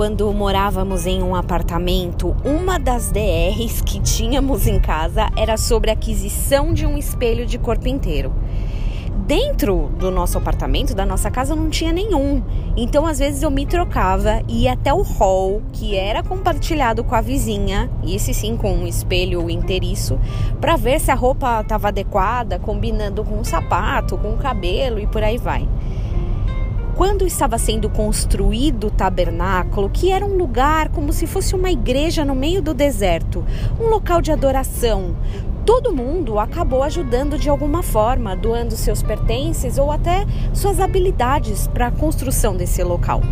quando morávamos em um apartamento, uma das DRs que tínhamos em casa era sobre a aquisição de um espelho de corpo inteiro. Dentro do nosso apartamento, da nossa casa, não tinha nenhum. Então, às vezes, eu me trocava e ia até o hall, que era compartilhado com a vizinha, esse sim com um espelho inteiriço, para ver se a roupa estava adequada, combinando com o sapato, com o cabelo e por aí vai quando estava sendo construído o tabernáculo, que era um lugar como se fosse uma igreja no meio do deserto, um local de adoração, todo mundo acabou ajudando de alguma forma, doando seus pertences ou até suas habilidades para a construção desse local.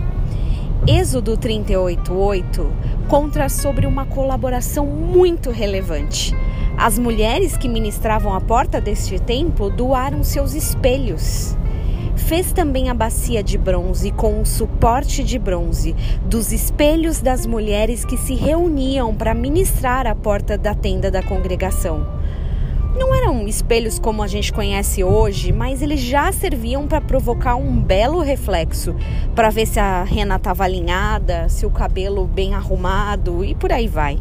Êxodo 38:8 conta sobre uma colaboração muito relevante. As mulheres que ministravam à porta deste templo doaram seus espelhos. Fez também a bacia de bronze com um suporte de bronze dos espelhos das mulheres que se reuniam para ministrar à porta da tenda da congregação. Não eram espelhos como a gente conhece hoje, mas eles já serviam para provocar um belo reflexo, para ver se a rena estava alinhada, se o cabelo bem arrumado e por aí vai.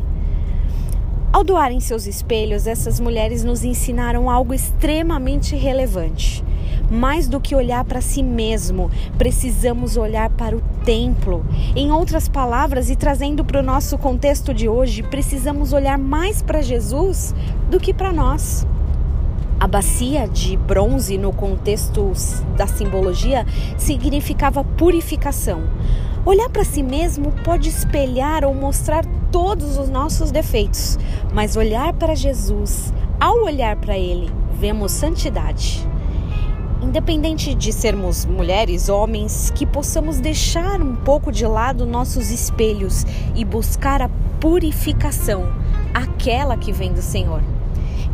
Ao doarem seus espelhos, essas mulheres nos ensinaram algo extremamente relevante. Mais do que olhar para si mesmo, precisamos olhar para o templo. Em outras palavras, e trazendo para o nosso contexto de hoje, precisamos olhar mais para Jesus do que para nós. A bacia de bronze, no contexto da simbologia, significava purificação. Olhar para si mesmo pode espelhar ou mostrar todos os nossos defeitos, mas olhar para Jesus, ao olhar para Ele, vemos santidade independente de sermos mulheres, homens, que possamos deixar um pouco de lado nossos espelhos e buscar a purificação, aquela que vem do Senhor.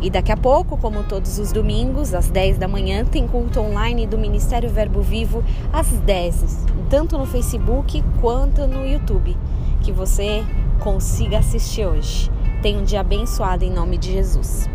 E daqui a pouco, como todos os domingos, às 10 da manhã, tem culto online do Ministério Verbo Vivo às 10, tanto no Facebook quanto no YouTube, que você consiga assistir hoje. Tenha um dia abençoado em nome de Jesus.